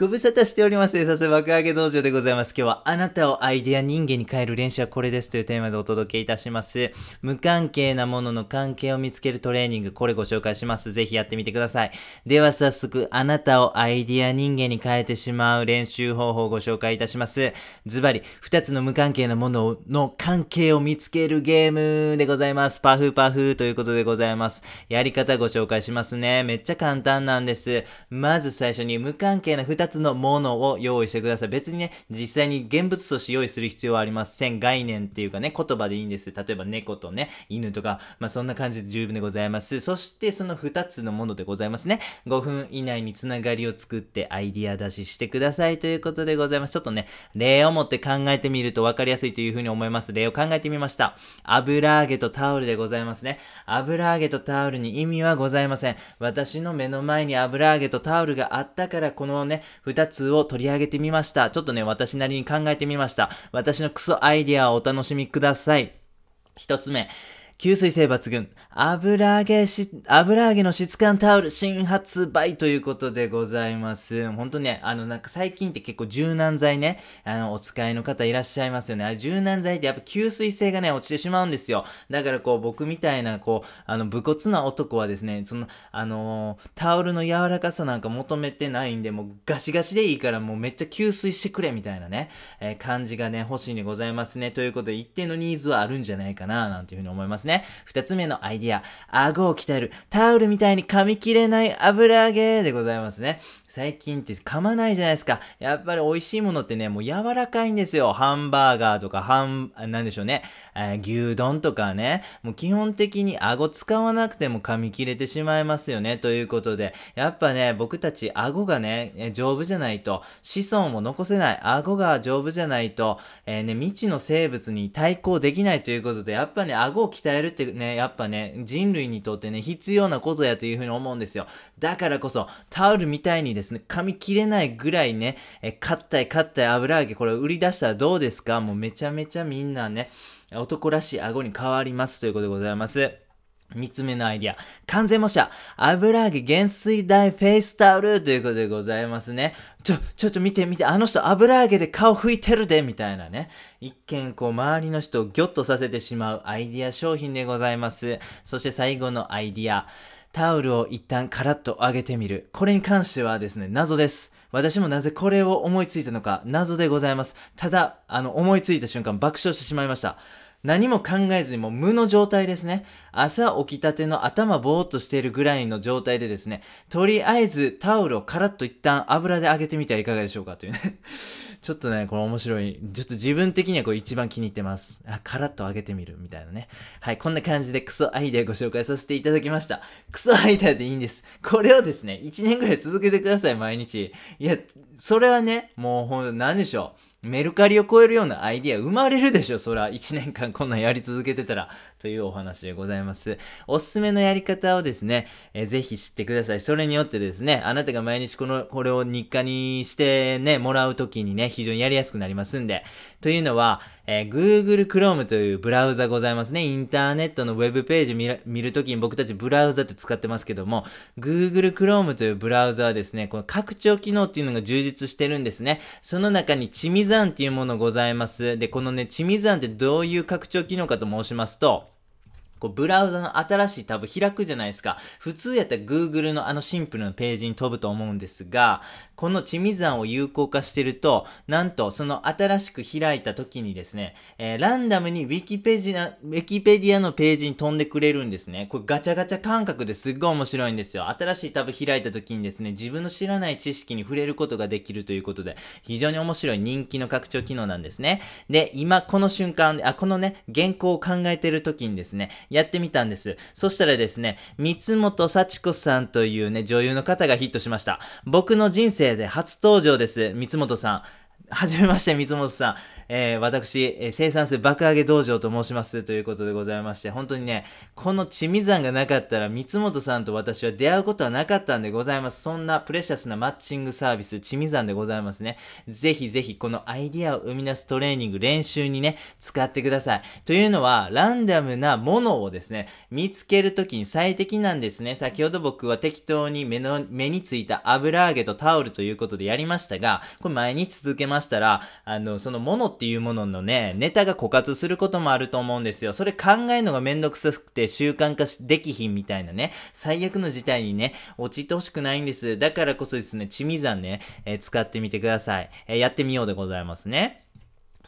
ご無沙汰しております。さす爆上げ道場でございます。今日はあなたをアイデア人間に変える練習はこれですというテーマでお届けいたします。無関係なものの関係を見つけるトレーニング、これご紹介します。ぜひやってみてください。では早速、あなたをアイデア人間に変えてしまう練習方法をご紹介いたします。ズバリ、二つの無関係なものの関係を見つけるゲームでございます。パフパフということでございます。やり方ご紹介しますね。めっちゃ簡単なんです。まず最初に無関係な二つのものを用意してください。別にね、実際に現物として用意する必要はありません。概念っていうかね、言葉でいいんです。例えば猫とね、犬とか、まあそんな感じで十分でございます。そしてその二つのものでございますね。5分以内につながりを作ってアイディア出ししてくださいということでございます。ちょっとね、例を持って考えてみると分かりやすいというふうに思います。例を考えてみました。油揚げとタオルでございますね。油揚げとタオルに意味はございません。私の目の前に油揚げとタオルがあったから、このね、二つを取り上げてみました。ちょっとね、私なりに考えてみました。私のクソアイディアをお楽しみください。一つ目。吸水性抜群。油揚げし、油揚げの質感タオル新発売ということでございます。ほんとね、あのなんか最近って結構柔軟剤ね、あのお使いの方いらっしゃいますよね。あれ柔軟剤ってやっぱ吸水性がね、落ちてしまうんですよ。だからこう僕みたいなこう、あの武骨な男はですね、その、あのータオルの柔らかさなんか求めてないんで、もうガシガシでいいからもうめっちゃ吸水してくれみたいなね、えー感じがね、欲しいんでございますね。ということで一定のニーズはあるんじゃないかな、なんていうふうに思いますね。二つ目のアイディア、顎を鍛える、タオルみたいに噛み切れない油揚げでございますね。最近って噛まないじゃないですか。やっぱり美味しいものってね、もう柔らかいんですよ。ハンバーガーとか、ハン、なんでしょうね、えー牛丼とかね。もう基本的に顎使わなくても噛み切れてしまいますよね。ということで、やっぱね、僕たち顎がね、丈夫じゃないと、子孫を残せない。顎が丈夫じゃないと、えーね、未知の生物に対抗できないということで、やっぱね、顎を鍛えるってね、やっぱね、人類にとってね、必要なことやというふうに思うんですよ。だからこそ、タオルみたいにですですね、噛み切れないぐらいね、えー、硬い硬い油揚げ、これ売り出したらどうですか？もうめちゃめちゃみんなね、男らしい顎に変わりますということでございます。三つ目のアイディア。完全模写。油揚げ原寸大フェイスタオルということでございますね。ちょ、ちょ、ちょ、見て見て。あの人油揚げで顔拭いてるでみたいなね。一見こう周りの人をギョッとさせてしまうアイディア商品でございます。そして最後のアイディア。タオルを一旦カラッと上げてみる。これに関してはですね、謎です。私もなぜこれを思いついたのか謎でございます。ただ、あの、思いついた瞬間爆笑してしまいました。何も考えずにもう無の状態ですね。朝起きたての頭ぼーっとしているぐらいの状態でですね、とりあえずタオルをカラッと一旦油で揚げてみてはいかがでしょうかというね。ちょっとね、これ面白い。ちょっと自分的にはこれ一番気に入ってます。あ、カラッと揚げてみるみたいなね。はい、こんな感じでクソアイデアご紹介させていただきました。クソアイデアでいいんです。これをですね、1年ぐらい続けてください、毎日。いや、それはね、もうほんと何でしょう。メルカリを超えるようなアイディア生まれるでしょ。そら1年間こんなんやり続けてたら。というお話でございます。おすすめのやり方をですね、えーぜひ知ってください。それによってですねあなたが毎日このこれを日課にしてねもらうときにね非常にやりやすくなりますんで。というのは、えー Google Chrome というブラウザございますね。インターネットのウェブページ見見るときに僕たちブラウザって使ってますけども Google Chrome というブラウザはですねこの拡張機能っていうのが充実してるんですね。その中にチミザンっていうものございます。で、このね、チミザンってどういう拡張機能かと申しますと、こうブラウザの新しいタブ開くじゃないですか。普通やったら Google のあのシンプルなページに飛ぶと思うんですが、このチミザンを有効化してると、なんとその新しく開いた時にですね、えーランダムに Wikipedia, のページに飛んでくれるんですね。これガチャガチャ感覚ですっごい面白いんですよ。新しいタブ開いた時にですね、自分の知らない知識に触れることができるということで、非常に面白い人気の拡張機能なんですね。で、今この瞬間、あ、このね、原稿を考えてる時にですね、やってみたんです。そしたらですね、三本幸子さんというね、女優の方がヒットしました。僕の人生で初登場です。三本さん。はじめまして、三本さん。えー、私、え、生産性爆上げ道場と申しますということでございまして、本当にね、このちみ山がなかったら、三本さんと私は出会うことはなかったんでございます。そんなプレシャスなマッチングサービス、ちみ山でございますね。ぜひぜひ、このアイディアを生み出すトレーニング、練習にね、使ってください。というのは、ランダムなものをですね、見つけるときに最適なんですね。先ほど僕は適当に目の、目についた油揚げとタオルということでやりましたが、これ毎日続けましたら、あの、そのものっていうもののね、ネタが枯渇することもあると思うんですよ。それ考えるのがめんどくさくて習慣化できひんみたいなね、最悪の事態にね、陥ってほしくないんです。だからこそですね、チミザンね、えー、使ってみてください。えー、やってみようでございますね。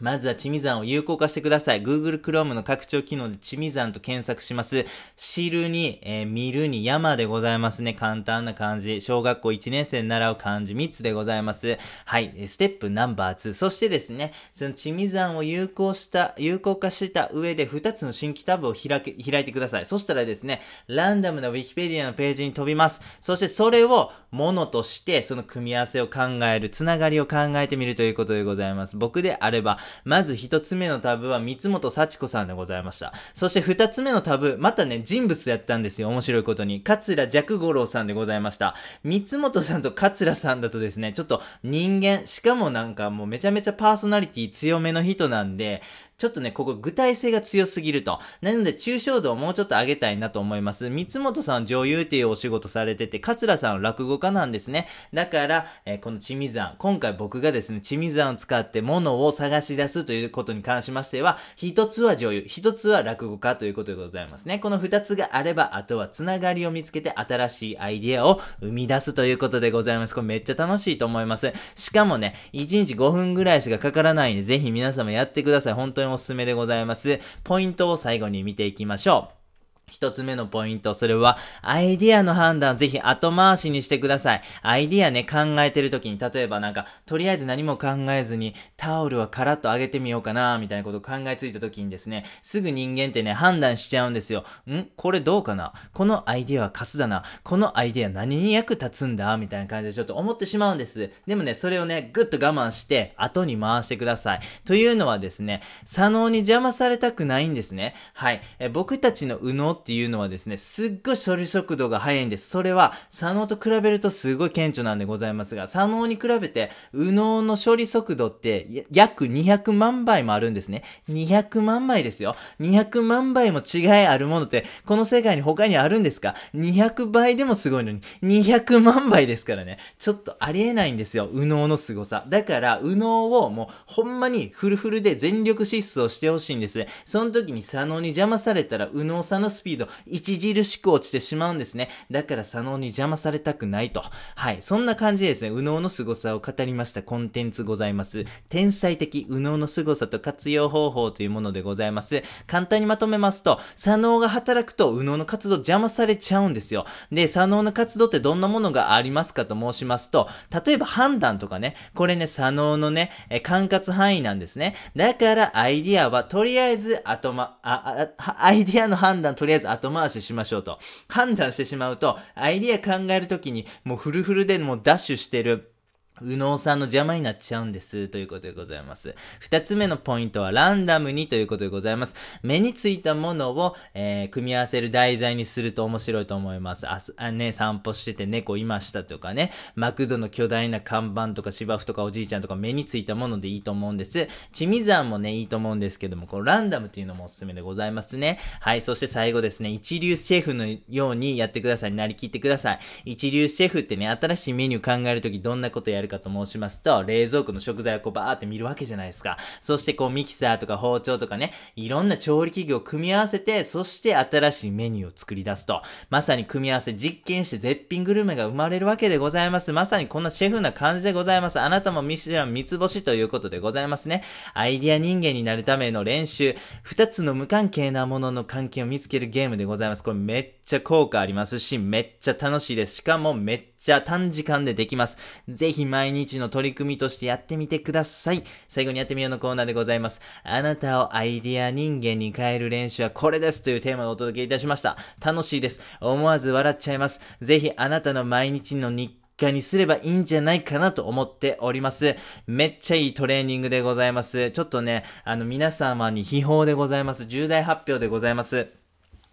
まずはチミザンを有効化してください。Google Chrome の拡張機能でチミザンと検索します。知るに、えー、見るに山でございますね。簡単な漢字。小学校1年生に習う漢字3つでございます。はい。ステップナンバー2。そしてですね、そのチミザンを有効した、有効化した上で2つの新規タブを開け、開いてください。そしたらですね、ランダムな Wikipedia のページに飛びます。そしてそれをものとして、その組み合わせを考える、つながりを考えてみるということでございます。僕であれば、まず一つ目のタブは三本幸子さんでございました。そして二つ目のタブ、またね、人物やったんですよ。面白いことに。桂寂五郎さんでございました。三本さんと桂さんだとですね、ちょっと人間、しかもなんかもうめちゃめちゃパーソナリティ強めの人なんで、ちょっとね、ここ具体性が強すぎると。なので、抽象度をもうちょっと上げたいなと思います。三本さん女優っていうお仕事されてて、桂さんは落語家なんですね。だから、えー、このチミザン、今回僕がですね、チミザンを使って物を探し出すということに関しましては、一つは女優、一つは落語家ということでございますね。この二つがあれば、あとはつながりを見つけて新しいアイディアを生み出すということでございます。これめっちゃ楽しいと思います。しかもね、1日5分ぐらいしかかからないんで、ぜひ皆様やってください。本当におすすめでございます。ポイントを最後に見ていきましょう。一つ目のポイント、それは、アイディアの判断、ぜひ後回しにしてください。アイディアね、考えてる時に、例えばなんか、とりあえず何も考えずに、タオルはカラッと上げてみようかな、みたいなことを考えついた時にですね、すぐ人間ってね、判断しちゃうんですよ。ん？これどうかな？このアイディアはカスだな。このアイディア何に役立つんだ？みたいな感じでちょっと思ってしまうんです。でもね、それをね、ぐっと我慢して、後に回してください。というのはですね、左脳に邪魔されたくないんですね。はい。え僕たちの右脳っていうのはですね、すっごい処理速度が速いんです。それは、左脳と比べるとすごい顕著なんでございますが、左脳に比べて、右脳の処理速度って約200万倍もあるんですね。200万倍ですよ。200万倍も違いあるものって、この世界に他にあるんですか ?200 倍でもすごいのに、200万倍ですからね。ちょっとありえないんですよ。右脳の凄さ。だから、右脳をもう、ほんまにフルフルで全力疾走してほしいんです。その時に左脳に邪魔されたら、右脳さんのスピード、著しく落ちてしまうんですね。だから左脳に邪魔されたくないと。はい。そんな感じでですね、右脳の凄さを語りましたコンテンツございます。天才的右脳の凄さと活用方法というものでございます。簡単にまとめますと、左脳が働くと右脳の活動邪魔されちゃうんですよ。で、左脳の活動ってどんなものがありますかと申しますと、例えば判断とかね、これね、左脳のね、え管轄範囲なんですね。だからアイディアはとりあえず後ま、あ、あ、アイディアの判断とりあえずりあえず後回ししましょうと。判断してしまうと、アイディア考えるときに、もうフルフルでもうダッシュしてる。右脳さんの邪魔になっちゃうんです。ということでございます。二つ目のポイントはランダムにということでございます。目についたものを、えー、組み合わせる題材にすると面白いと思います。ああね、散歩してて猫いましたとかね、マクドの巨大な看板とか芝生とかおじいちゃんとか目についたものでいいと思うんです。チミザンもね、いいと思うんですけども、このランダムっていうのもおすすめでございますね。はい、そして最後ですね、一流シェフのようにやってください。なりきってください。一流シェフってね、新しいメニュー考えるときどんなことやるるかと申しますと、冷蔵庫の食材をこうバーって見るわけじゃないですか。そしてこうミキサーとか包丁とかね、いろんな調理器具を組み合わせて、そして新しいメニューを作り出すと。まさに組み合わせ実験して絶品グルメが生まれるわけでございます。まさにこんなシェフな感じでございます。あなたもミシュラン三つ星ということでございますね。アイディア人間になるための練習、二つの無関係なものの関係を見つけるゲームでございます。これめっちゃ効果ありますし、めっちゃ楽しいです。しかもめっちゃ短時間でできます。ぜひ毎日の取り組みとしてやってみてください。最後にやってみようのコーナーでございます。あなたをアイディア人間に変える練習はこれですというテーマでお届けいたしました。楽しいです。思わず笑っちゃいます。ぜひあなたの毎日の日日にすればいいんじゃないかなと思っております。めっちゃいいトレーニングでございます。ちょっとね、あの皆様に秘宝でございます。重大発表でございます。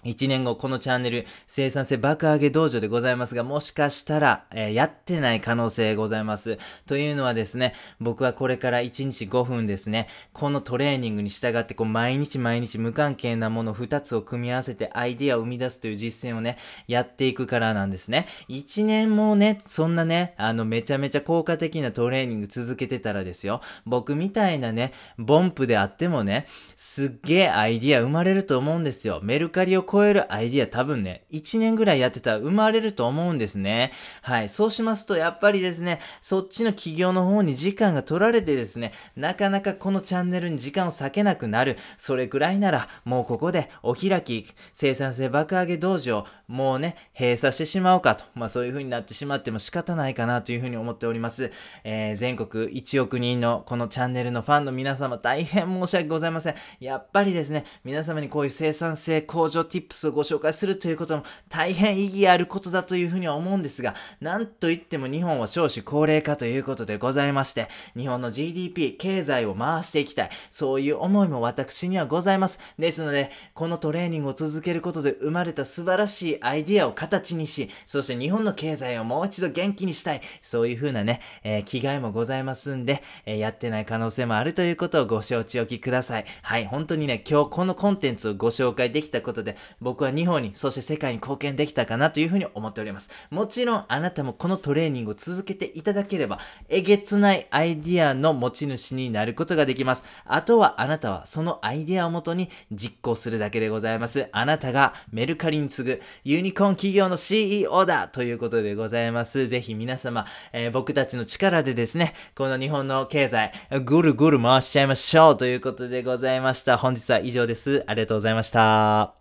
1年後、このチャンネル、生産性爆上げ道場でございますが、もしかしたら、えーやってない可能性ございます。というのはですね、僕はこれから1日5分ですね、このトレーニングに従って、こう、毎日毎日無関係なもの2つを組み合わせてアイディアを生み出すという実践をね、やっていくからなんですね。1年もね、そんなね、あの、めちゃめちゃ効果的なトレーニング続けてたらですよ、僕みたいなね、ボンプであってもね、すっげえアイディア生まれると思うんですよ。メルカリを超えるアイディア多分ね、1年ぐらいやってたら生まれると思うんですね。はい。そうしますと、やっぱりですね、そっちの企業の方に時間が取られてですね、なかなかこのチャンネルに時間を割けなくなる。それくらいなら、もうここでお開き、生産性爆上げ道場、もうね、閉鎖してしまおうかと。まあそういう風になってしまっても仕方ないかなという風に思っております。えー、全国1億人のこのチャンネルのファンの皆様、大変申し訳ございません。やっぱりですね、皆様にこういう生産性向上 tips をご紹介するということも大変意義あることだというふうには思うんですが、なんといっても日本は少子高齢化ということでございまして、日本の GDP、経済を回していきたい。そういう思いも私にはございます。ですので、このトレーニングを続けることで生まれた素晴らしいアイディアを形にし、そして日本の経済をもう一度元気にしたい。そういうふうなね、えー、気概もございますんで、えーやってない可能性もあるということをご承知おきください。はい、本当にね、今日このコンテンツをご紹介できたことで、僕は日本に、そして世界に貢献できたかなというふうに思っております。もちろん、あなたもこのトレーニングを続けていただければ、えげつないアイディアの持ち主になることができます。あとは、あなたはそのアイディアをもとに実行するだけでございます。あなたがメルカリに次ぐユニコーン企業の CEO だということでございます。ぜひ皆様、えー僕たちの力でですね、この日本の経済、ぐるぐる回しちゃいましょうということでございました。本日は以上です。ありがとうございました。